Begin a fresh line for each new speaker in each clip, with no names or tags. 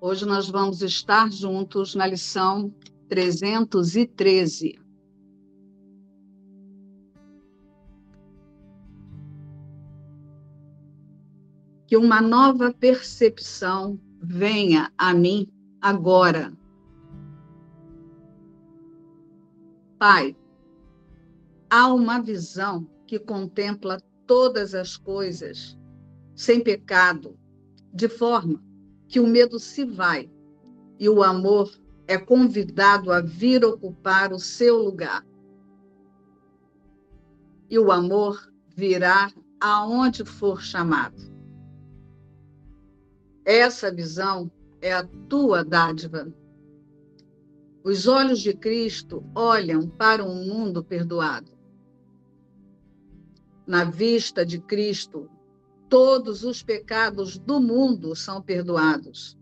Hoje nós vamos estar juntos na lição 313. Que uma nova percepção venha a mim agora. Pai, há uma visão que contempla todas as coisas sem pecado, de forma que o medo se vai e o amor é convidado a vir ocupar o seu lugar. E o amor virá aonde for chamado. Essa visão é a tua dádiva. Os olhos de Cristo olham para um mundo perdoado. Na vista de Cristo, todos os pecados do mundo são perdoados,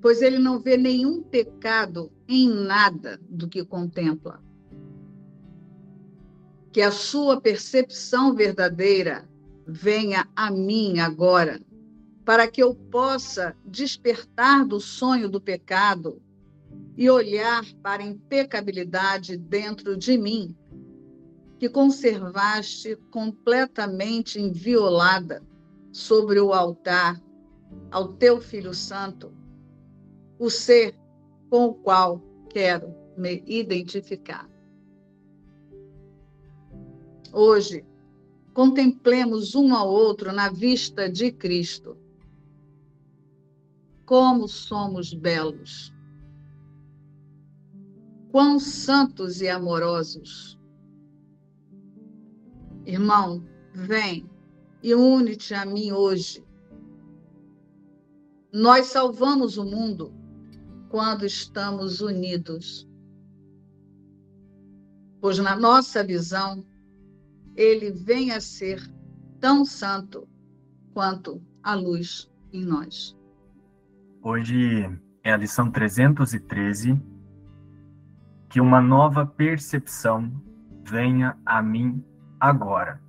pois ele não vê nenhum pecado em nada do que contempla. Que a sua percepção verdadeira venha a mim agora, para que eu possa despertar do sonho do pecado e olhar para a impecabilidade dentro de mim que conservaste completamente inviolada sobre o altar ao teu Filho Santo, o ser com o qual quero me identificar. Hoje, contemplemos um ao outro na vista de Cristo. Como somos belos! Quão santos e amorosos! Irmão, vem e une-te a mim hoje. Nós salvamos o mundo quando estamos unidos. Pois na nossa visão, ele vem a ser tão santo quanto a luz em nós.
Hoje é a lição 313, que uma nova percepção venha a mim agora.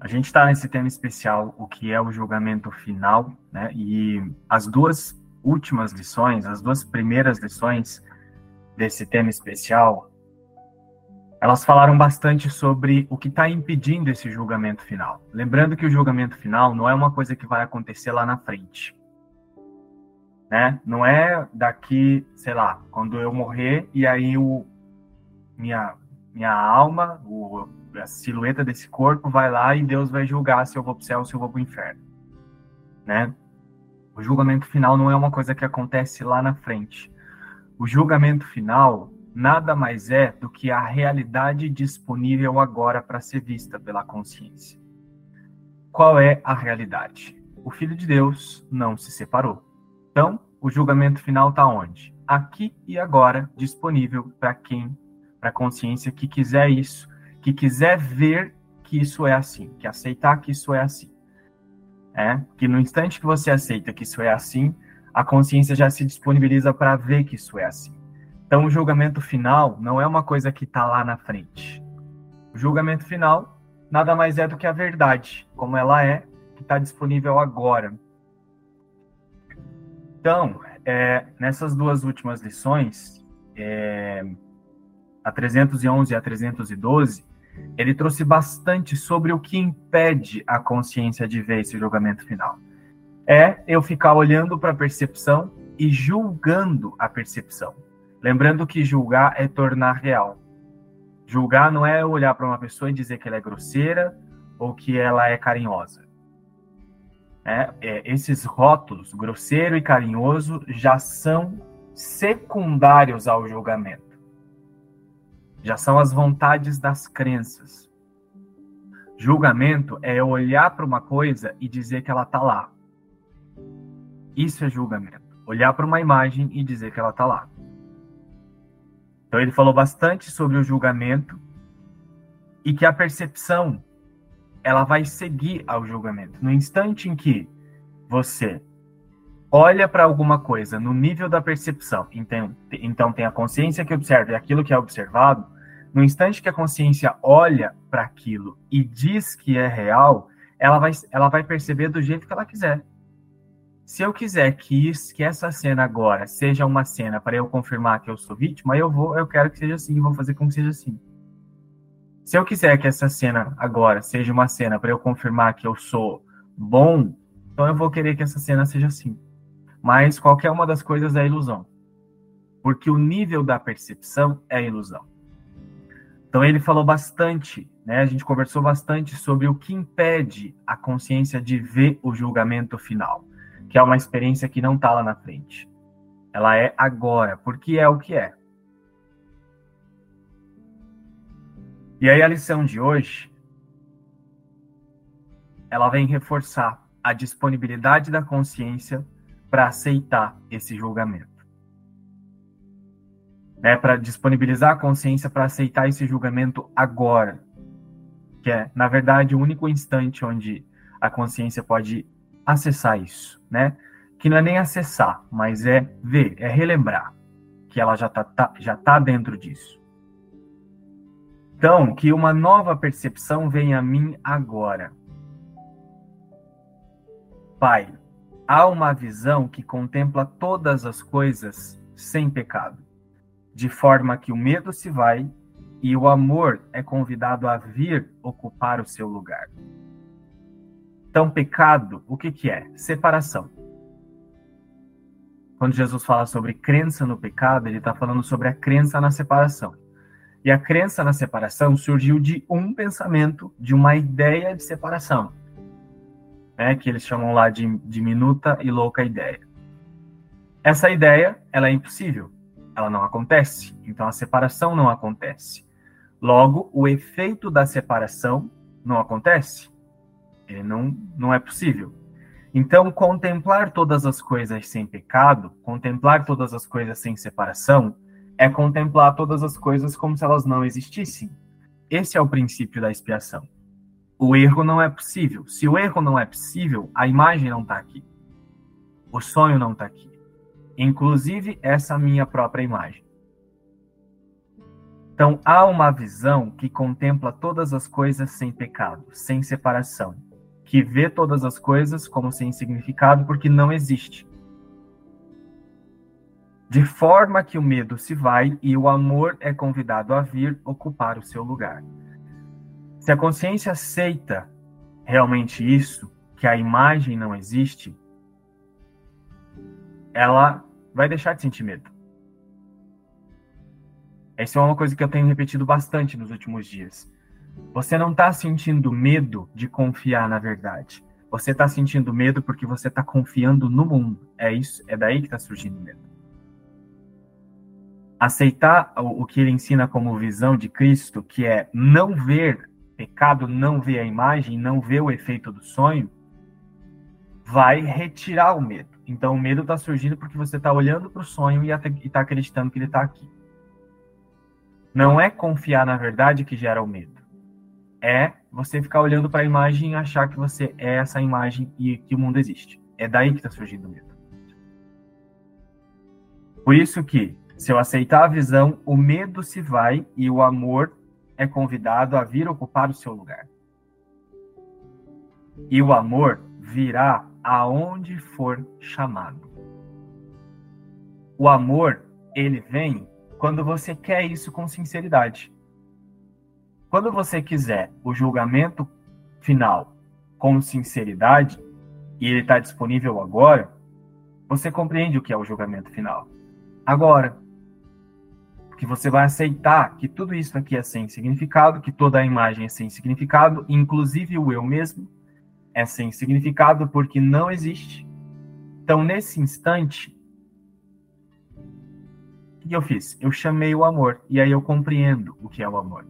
A gente está nesse tema especial, o que é o julgamento final, né? E as duas últimas lições, as duas primeiras lições desse tema especial, elas falaram bastante sobre o que está impedindo esse julgamento final. Lembrando que o julgamento final não é uma coisa que vai acontecer lá na frente. Né? Não é daqui, sei lá, quando eu morrer e aí o minha minha alma, o, a silhueta desse corpo vai lá e Deus vai julgar se eu vou para o céu ou se eu vou para o inferno, né? O julgamento final não é uma coisa que acontece lá na frente. O julgamento final nada mais é do que a realidade disponível agora para ser vista pela consciência. Qual é a realidade? O Filho de Deus não se separou. Então, o julgamento final está onde? Aqui e agora, disponível para quem para a consciência que quiser isso, que quiser ver que isso é assim, que aceitar que isso é assim. É? Que no instante que você aceita que isso é assim, a consciência já se disponibiliza para ver que isso é assim. Então, o julgamento final não é uma coisa que está lá na frente. O julgamento final nada mais é do que a verdade, como ela é, que está disponível agora. Então, é, nessas duas últimas lições, é, a 311 e a 312, ele trouxe bastante sobre o que impede a consciência de ver esse julgamento final. É eu ficar olhando para a percepção e julgando a percepção. Lembrando que julgar é tornar real. Julgar não é olhar para uma pessoa e dizer que ela é grosseira ou que ela é carinhosa. É, é, esses rótulos, grosseiro e carinhoso, já são secundários ao julgamento já são as vontades das crenças. Julgamento é olhar para uma coisa e dizer que ela está lá. Isso é julgamento. Olhar para uma imagem e dizer que ela está lá. Então ele falou bastante sobre o julgamento e que a percepção ela vai seguir ao julgamento. No instante em que você olha para alguma coisa no nível da percepção, então, então tem a consciência que observa e aquilo que é observado, no instante que a consciência olha para aquilo e diz que é real, ela vai, ela vai perceber do jeito que ela quiser. Se eu quiser que, isso, que essa cena agora seja uma cena para eu confirmar que eu sou vítima, eu vou, eu quero que seja assim, vou fazer com que seja assim. Se eu quiser que essa cena agora seja uma cena para eu confirmar que eu sou bom, então eu vou querer que essa cena seja assim. Mas qualquer uma das coisas é ilusão. Porque o nível da percepção é ilusão. Então ele falou bastante, né? A gente conversou bastante sobre o que impede a consciência de ver o julgamento final, que é uma experiência que não está lá na frente. Ela é agora, porque é o que é. E aí a lição de hoje ela vem reforçar a disponibilidade da consciência para aceitar esse julgamento. Né, para disponibilizar a consciência para aceitar esse julgamento agora, que é, na verdade, o único instante onde a consciência pode acessar isso, né? Que não é nem acessar, mas é ver, é relembrar que ela já está tá, já tá dentro disso. Então, que uma nova percepção venha a mim agora. Pai, há uma visão que contempla todas as coisas sem pecado, de forma que o medo se vai e o amor é convidado a vir ocupar o seu lugar. Então, pecado, o que, que é? Separação. Quando Jesus fala sobre crença no pecado, ele está falando sobre a crença na separação. E a crença na separação surgiu de um pensamento, de uma ideia de separação, né, que eles chamam lá de diminuta e louca ideia. Essa ideia, ela é impossível, ela não acontece, então a separação não acontece. Logo, o efeito da separação não acontece, ele não, não é possível. Então, contemplar todas as coisas sem pecado, contemplar todas as coisas sem separação, é contemplar todas as coisas como se elas não existissem. Esse é o princípio da expiação. O erro não é possível. Se o erro não é possível, a imagem não está aqui. O sonho não está aqui. Inclusive essa minha própria imagem. Então, há uma visão que contempla todas as coisas sem pecado, sem separação, que vê todas as coisas como sem significado porque não existe de forma que o medo se vai e o amor é convidado a vir ocupar o seu lugar. Se a consciência aceita realmente isso, que a imagem não existe, ela vai deixar de sentir medo. Essa é uma coisa que eu tenho repetido bastante nos últimos dias. Você não está sentindo medo de confiar na verdade. Você está sentindo medo porque você está confiando no mundo. É isso, é daí que está surgindo medo aceitar o, que ele ensina como visão de Cristo, que é não ver pecado, não ver a imagem, não ver o efeito do sonho, vai retirar o medo. Então, o medo está surgindo porque você está olhando para o sonho e está acreditando que ele está aqui. Não é confiar na verdade que gera o medo. É você ficar olhando para a imagem e achar que você é essa imagem e que o mundo existe. É daí que está surgindo o medo. Por isso que se eu aceitar a visão, o medo se vai e o amor é convidado a vir ocupar o seu lugar. E o amor virá aonde for chamado. O amor, ele vem quando você quer isso com sinceridade. Quando você quiser o julgamento final com sinceridade, e ele está disponível agora, você compreende o que é o julgamento final. Agora, que você vai aceitar que tudo isso aqui é sem significado, que toda a imagem é sem significado, inclusive o eu mesmo é sem significado porque não existe. Então, nesse instante, o que eu fiz? Eu chamei o amor, e aí eu compreendo o que é o amor.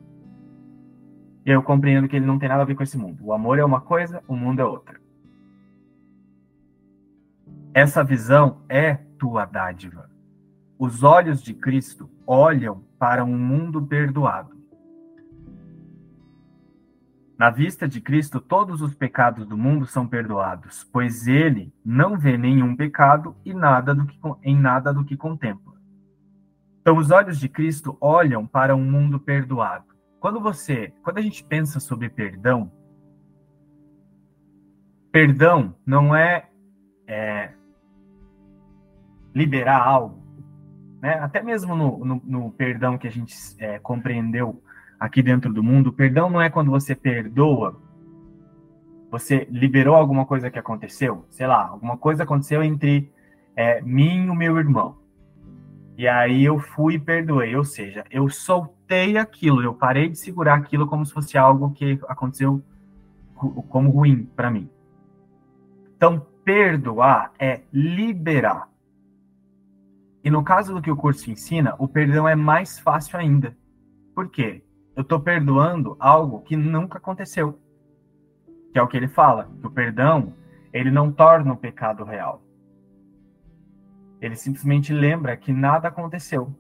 E aí eu compreendo que ele não tem nada a ver com esse mundo. O amor é uma coisa, o mundo é outra. Essa visão é tua dádiva. Os olhos de Cristo olham para um mundo perdoado. Na vista de Cristo, todos os pecados do mundo são perdoados, pois ele não vê nenhum pecado e nada do que, em nada do que contempla. Então, os olhos de Cristo olham para um mundo perdoado. Quando você, quando a gente pensa sobre perdão, perdão não é, é liberar algo, né? Até mesmo no, no, no perdão que a gente é, compreendeu aqui dentro do mundo, perdão não é quando você perdoa, você liberou alguma coisa que aconteceu, sei lá, alguma coisa aconteceu entre é, mim e o meu irmão. E aí eu fui e perdoei, ou seja, eu soltei aquilo, eu parei de segurar aquilo como se fosse algo que aconteceu como ruim para mim. Então, perdoar é liberar. E no caso do que o curso ensina, o perdão é mais fácil ainda. Por quê? Eu estou perdoando algo que nunca aconteceu. Que é o que ele fala, que o perdão, ele não torna o pecado real. Ele simplesmente lembra que nada aconteceu.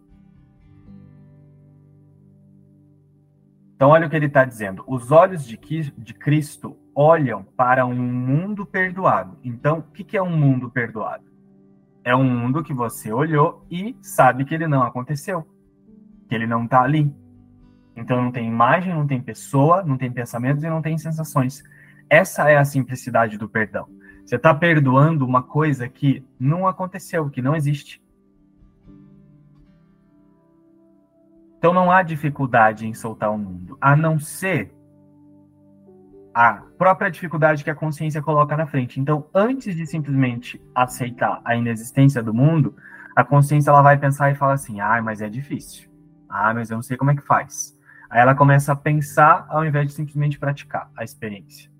Então, olha o que ele está dizendo. Os olhos de, de Cristo olham para um mundo perdoado. Então, o que é um mundo perdoado? É um mundo que você olhou e sabe que ele não aconteceu, que ele não está ali. Então, não tem imagem, não tem pessoa, não tem pensamentos e não tem sensações. Essa é a simplicidade do perdão. Você está perdoando uma coisa que não aconteceu, que não existe. Então não há dificuldade em soltar o mundo, a não ser a própria dificuldade que a consciência coloca na frente. Então, antes de simplesmente aceitar a inexistência do mundo, a consciência ela vai pensar e falar assim: "Ah, mas é difícil. Ah, mas eu não sei como é que faz". Aí ela começa a pensar ao invés de simplesmente praticar a experiência.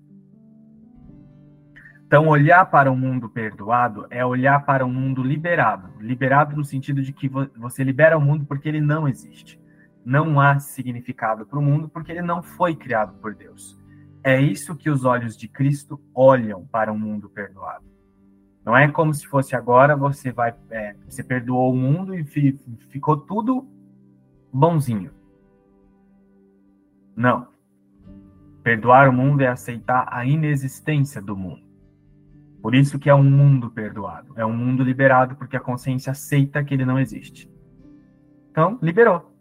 Então, olhar para o mundo perdoado é olhar para o mundo liberado. Liberado no sentido de que você libera o mundo porque ele não existe. Não há significado para o mundo porque ele não foi criado por Deus. É isso que os olhos de Cristo olham para o mundo perdoado. Não é como se fosse agora você vai, é, você perdoou o mundo e fi, ficou tudo bonzinho. Não. Perdoar o mundo é aceitar a inexistência do mundo. Por isso que é um mundo perdoado. É um mundo liberado porque a consciência aceita que ele não existe. Então, liberou.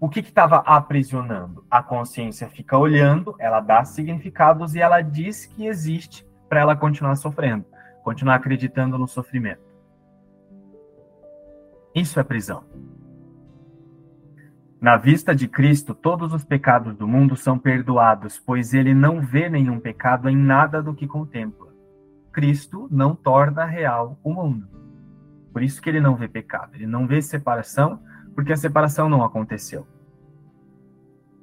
O que estava aprisionando? A consciência fica olhando, ela dá significados e ela diz que existe para ela continuar sofrendo, continuar acreditando no sofrimento. Isso é prisão. Na vista de Cristo, todos os pecados do mundo são perdoados, pois ele não vê nenhum pecado em nada do que contempla. Cristo não torna real o mundo. Por isso que ele não vê pecado, ele não vê separação, porque a separação não aconteceu.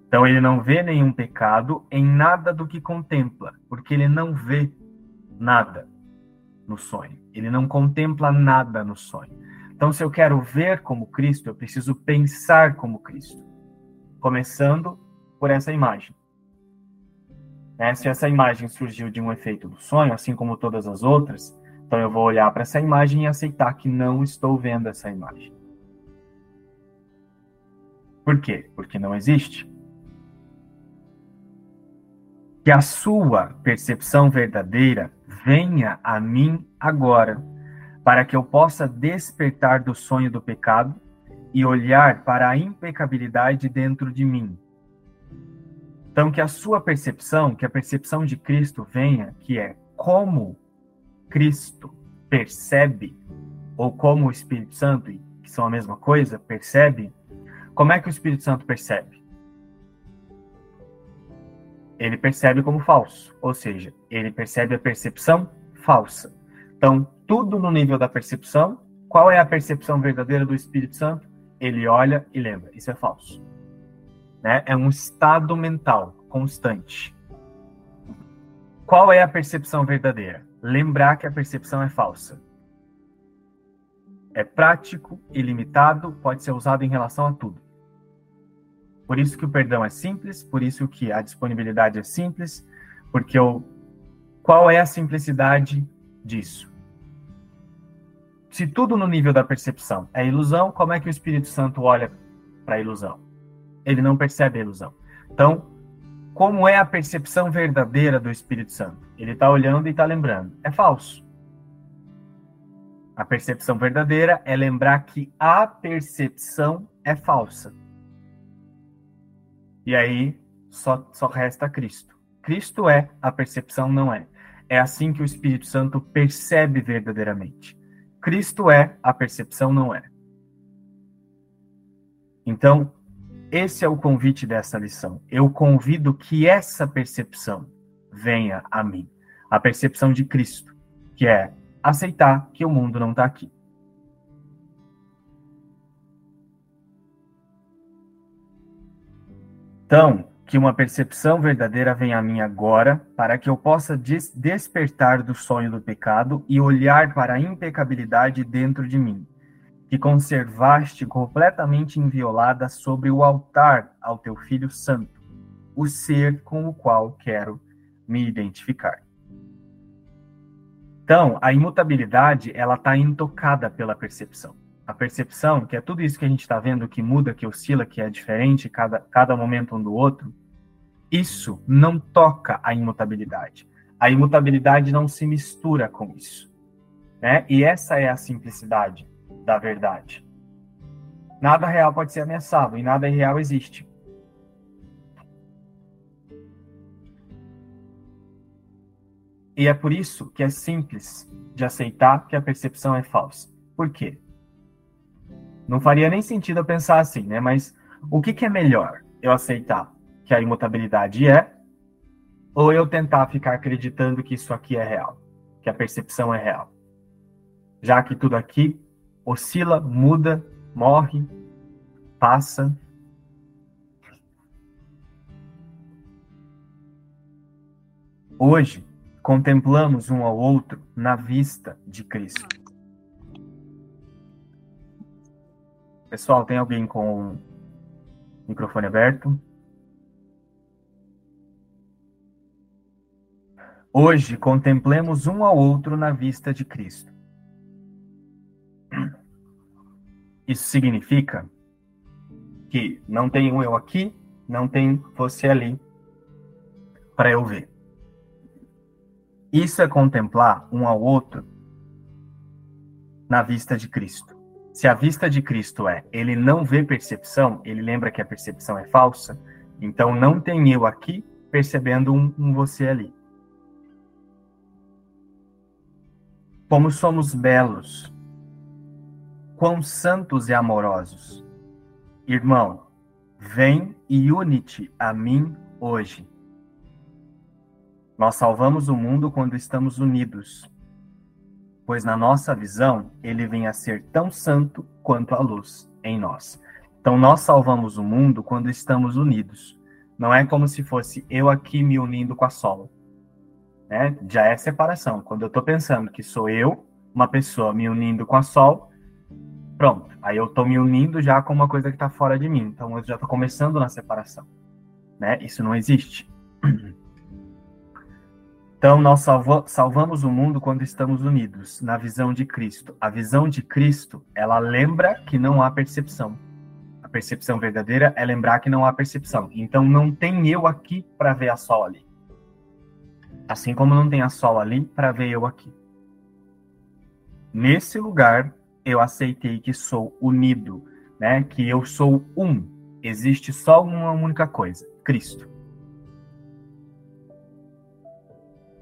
Então ele não vê nenhum pecado em nada do que contempla, porque ele não vê nada no sonho. Ele não contempla nada no sonho. Então, se eu quero ver como Cristo, eu preciso pensar como Cristo. Começando por essa imagem. Né? Se essa imagem surgiu de um efeito do sonho, assim como todas as outras, então eu vou olhar para essa imagem e aceitar que não estou vendo essa imagem. Por quê? Porque não existe. Que a sua percepção verdadeira venha a mim agora, para que eu possa despertar do sonho do pecado e olhar para a impecabilidade dentro de mim, então, que a sua percepção, que a percepção de Cristo venha, que é como Cristo percebe, ou como o Espírito Santo, que são a mesma coisa, percebe, como é que o Espírito Santo percebe? Ele percebe como falso, ou seja, ele percebe a percepção falsa. Então, tudo no nível da percepção, qual é a percepção verdadeira do Espírito Santo? Ele olha e lembra, isso é falso. Né? É um estado mental constante. Qual é a percepção verdadeira? Lembrar que a percepção é falsa. É prático, ilimitado, pode ser usado em relação a tudo. Por isso que o perdão é simples, por isso que a disponibilidade é simples, porque o qual é a simplicidade disso? Se tudo no nível da percepção é ilusão, como é que o Espírito Santo olha para a ilusão? ele não percebe a ilusão. Então, como é a percepção verdadeira do Espírito Santo? Ele está olhando e está lembrando. É falso. A percepção verdadeira é lembrar que a percepção é falsa. E aí só, só resta Cristo. Cristo é, a percepção não é. É assim que o Espírito Santo percebe verdadeiramente. Cristo é, a percepção não é. Então, esse é o convite dessa lição. Eu convido que essa percepção venha a mim. A percepção de Cristo, que é aceitar que o mundo não está aqui. Então, que uma percepção verdadeira venha a mim agora, para que eu possa des despertar do sonho do pecado e olhar para a impecabilidade dentro de mim que conservaste completamente inviolada sobre o altar ao teu Filho Santo, o ser com o qual quero me identificar. Então, a imutabilidade, ela está intocada pela percepção. A percepção, que é tudo isso que a gente está vendo, que muda, que oscila, que é diferente cada, cada momento um do outro, isso não toca a imutabilidade. A imutabilidade não se mistura com isso. Né? E essa é a simplicidade da verdade. Nada real pode ser ameaçado e nada real existe. E é por isso que é simples de aceitar que a percepção é falsa. Por quê? Não faria nem sentido eu pensar assim, né? Mas o que, que é melhor? Eu aceitar que a imutabilidade é, ou eu tentar ficar acreditando que isso aqui é real, que a percepção é real? Já que tudo aqui oscila, muda, morre, passa. Hoje, contemplamos um ao outro na vista de Cristo. Pessoal, tem alguém com o microfone aberto? Hoje contemplemos um ao outro na vista de Cristo. Isso significa que não tem um eu aqui, não tem você ali para eu ver. Isso é contemplar um ao outro na vista de Cristo. Se a vista de Cristo é ele não vê percepção, ele lembra que a percepção é falsa, então não tem eu aqui percebendo um, um você ali. Como somos belos quão santos e amorosos. Irmão, vem e une-te a mim hoje. Nós salvamos o mundo quando estamos unidos, pois na nossa visão ele vem a ser tão santo quanto a luz em nós. Então nós salvamos o mundo quando estamos unidos. Não é como se fosse eu aqui me unindo com a Sol. Né? Já é separação. Quando eu estou pensando que sou eu, uma pessoa me unindo com a Sol, Pronto. Aí eu tô me unindo já com uma coisa que tá fora de mim. Então eu já tô começando na separação. Né? Isso não existe. Então nós salvamos o mundo quando estamos unidos na visão de Cristo. A visão de Cristo, ela lembra que não há percepção. A percepção verdadeira é lembrar que não há percepção. Então não tem eu aqui para ver a sol ali. Assim como não tem a sol ali para ver eu aqui. Nesse lugar eu aceitei que sou unido, né? Que eu sou um. Existe só uma única coisa: Cristo.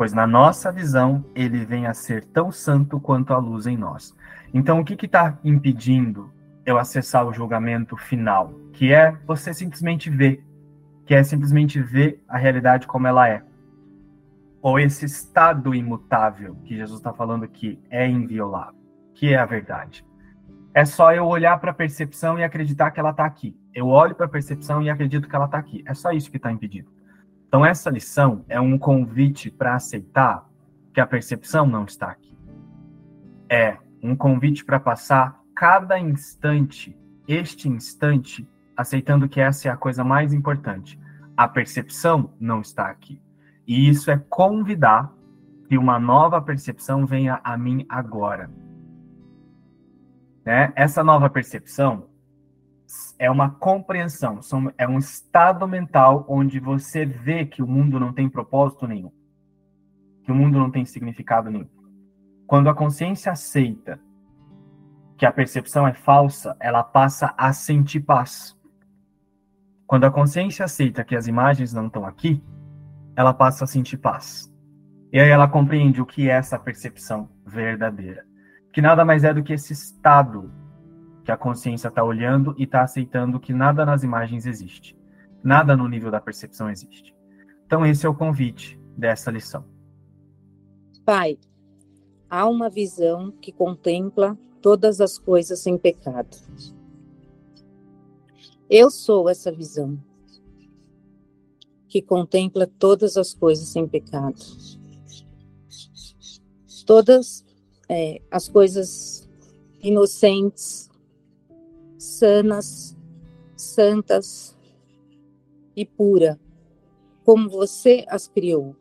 Pois na nossa visão, ele vem a ser tão santo quanto a luz em nós. Então, o que está impedindo eu acessar o julgamento final? Que é você simplesmente ver, que é simplesmente ver a realidade como ela é. Ou esse estado imutável que Jesus está falando aqui é inviolável que é a verdade. É só eu olhar para a percepção e acreditar que ela está aqui. Eu olho para a percepção e acredito que ela está aqui. É só isso que está impedido. Então, essa lição é um convite para aceitar que a percepção não está aqui. É um convite para passar cada instante, este instante, aceitando que essa é a coisa mais importante. A percepção não está aqui. E isso é convidar que uma nova percepção venha a mim agora né? Essa nova percepção é uma compreensão, é um estado mental onde você vê que o mundo não tem propósito nenhum, que o mundo não tem significado nenhum. Quando a consciência aceita que a percepção é falsa, ela passa a sentir paz. Quando a consciência aceita que as imagens não estão aqui, ela passa a sentir paz. E aí ela compreende o que é essa percepção verdadeira. que nada mais é do que esse estado que a consciência está olhando e está aceitando que nada nas imagens existe. Nada no nível da percepção existe. Então, esse é o convite dessa lição.
Pai, há uma visão que contempla todas as coisas sem pecado. Eu sou essa visão que contempla todas as coisas sem pecado. Todas é, as coisas inocentes, sanas, santas e pura, como você as criou.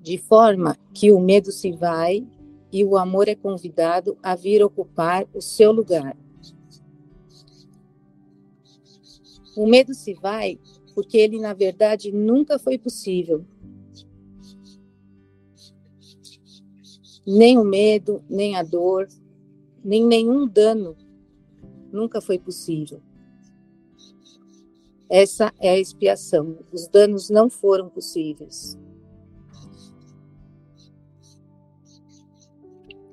De forma que o medo se vai e o amor é convidado a vir ocupar o seu lugar. O medo se vai porque ele, na verdade, nunca foi possível. Nem o medo, nem a dor, nem nenhum dano nunca foi possível. Essa é a expiação. Os danos não foram possíveis.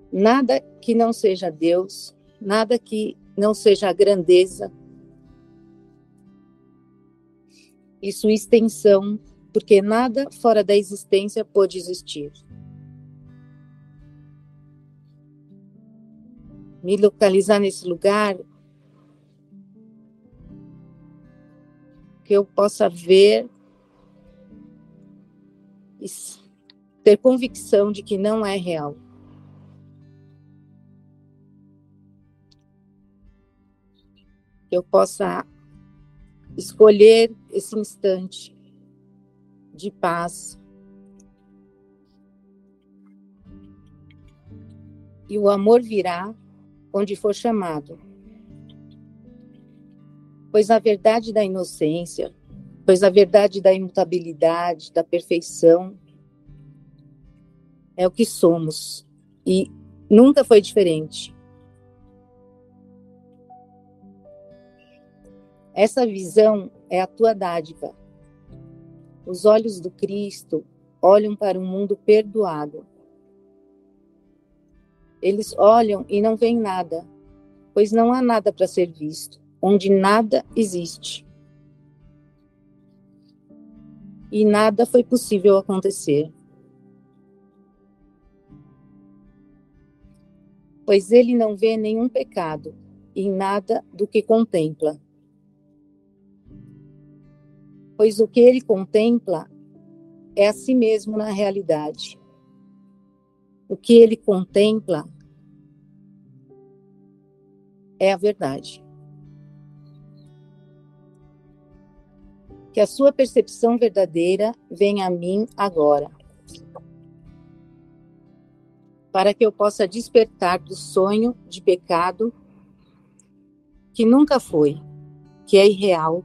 Nada que não seja Deus, nada que não seja a grandeza e sua extensão, porque nada fora da existência pode existir. Me localizar nesse lugar que eu possa ver e ter convicção de que não é real. que eu possa escolher esse instante de paz. E o amor virá onde for chamado. Pois a verdade da inocência, pois a verdade da imutabilidade, da perfeição, é o que somos. E nunca foi diferente. Essa visão é a tua dádiva. Os olhos do Cristo olham para um mundo perdoado. Eles olham e não veem nada, pois não há nada para ser visto, onde nada existe. E nada foi possível acontecer. Pois ele não vê nenhum pecado em nada do que contempla pois o que ele contempla é a si mesmo na realidade. O que ele contempla é a verdade. Que a sua percepção verdadeira venha a mim agora, para que eu possa despertar do sonho de pecado que nunca foi, que é irreal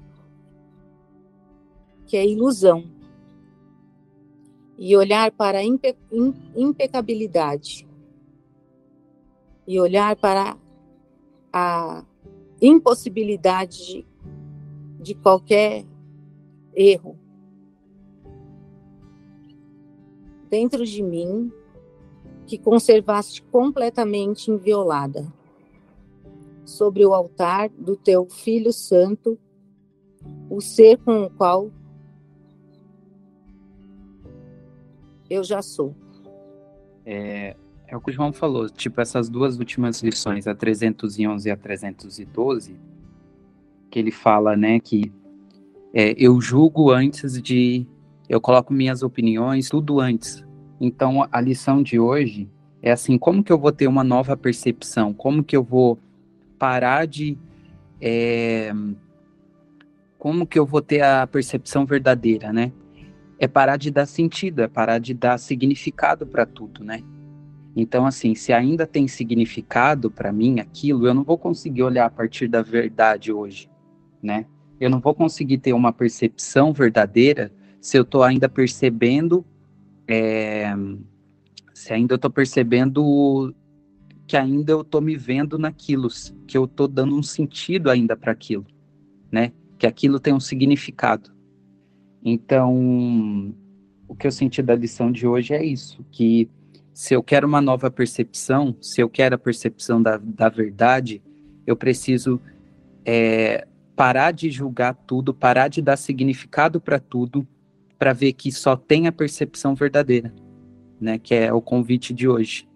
que é ilusão, e olhar para a impe impecabilidade, e olhar para a impossibilidade de, de qualquer erro. Dentro de mim, que conservaste completamente inviolada, sobre o altar do teu Filho Santo, o ser com o qual eu já sou.
É, é o que o João falou, tipo, essas duas últimas lições, a 311 e a 312, que ele fala, né, que é, eu julgo antes de. Eu coloco minhas opiniões, tudo antes. Então, a lição de hoje é assim: como que eu vou ter uma nova percepção? Como que eu vou parar de. É, como que eu vou ter a percepção verdadeira, né? É parar de dar sentido, é parar de dar significado para tudo, né? Então, assim, se ainda tem significado para mim aquilo, eu não vou conseguir olhar a partir da verdade hoje, né? Eu não vou conseguir ter uma percepção verdadeira se eu estou ainda percebendo, é, se ainda eu estou percebendo que ainda eu estou me vendo naquilo, que eu estou dando um sentido ainda para aquilo, né? Que aquilo tem um significado. Então, o que eu senti da lição de hoje é isso, que se eu quero uma nova percepção, se eu quero a percepção da, da verdade, eu preciso é, parar de julgar tudo, parar de dar significado para tudo, para ver que só tem a percepção verdadeira, né? Que é o convite de hoje.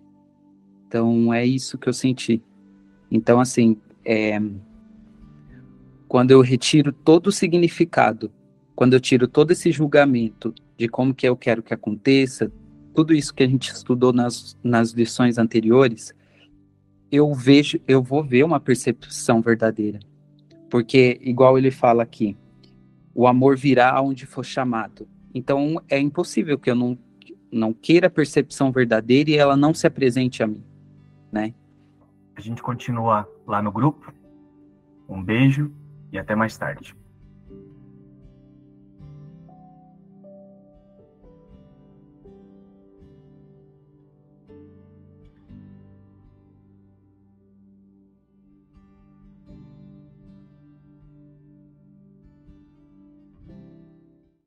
Então é isso que eu senti. Então assim, é, quando eu retiro todo o significado, quando eu tiro todo esse julgamento de como que eu quero que aconteça, tudo isso que a gente estudou nas, nas lições anteriores, eu vejo, eu vou ver uma percepção verdadeira. Porque, igual ele fala aqui, o amor virá onde for chamado. Então, é impossível que eu não, não queira a percepção verdadeira e ela não se apresente a mim, né?
A gente continua lá no grupo. Um beijo e até mais tarde.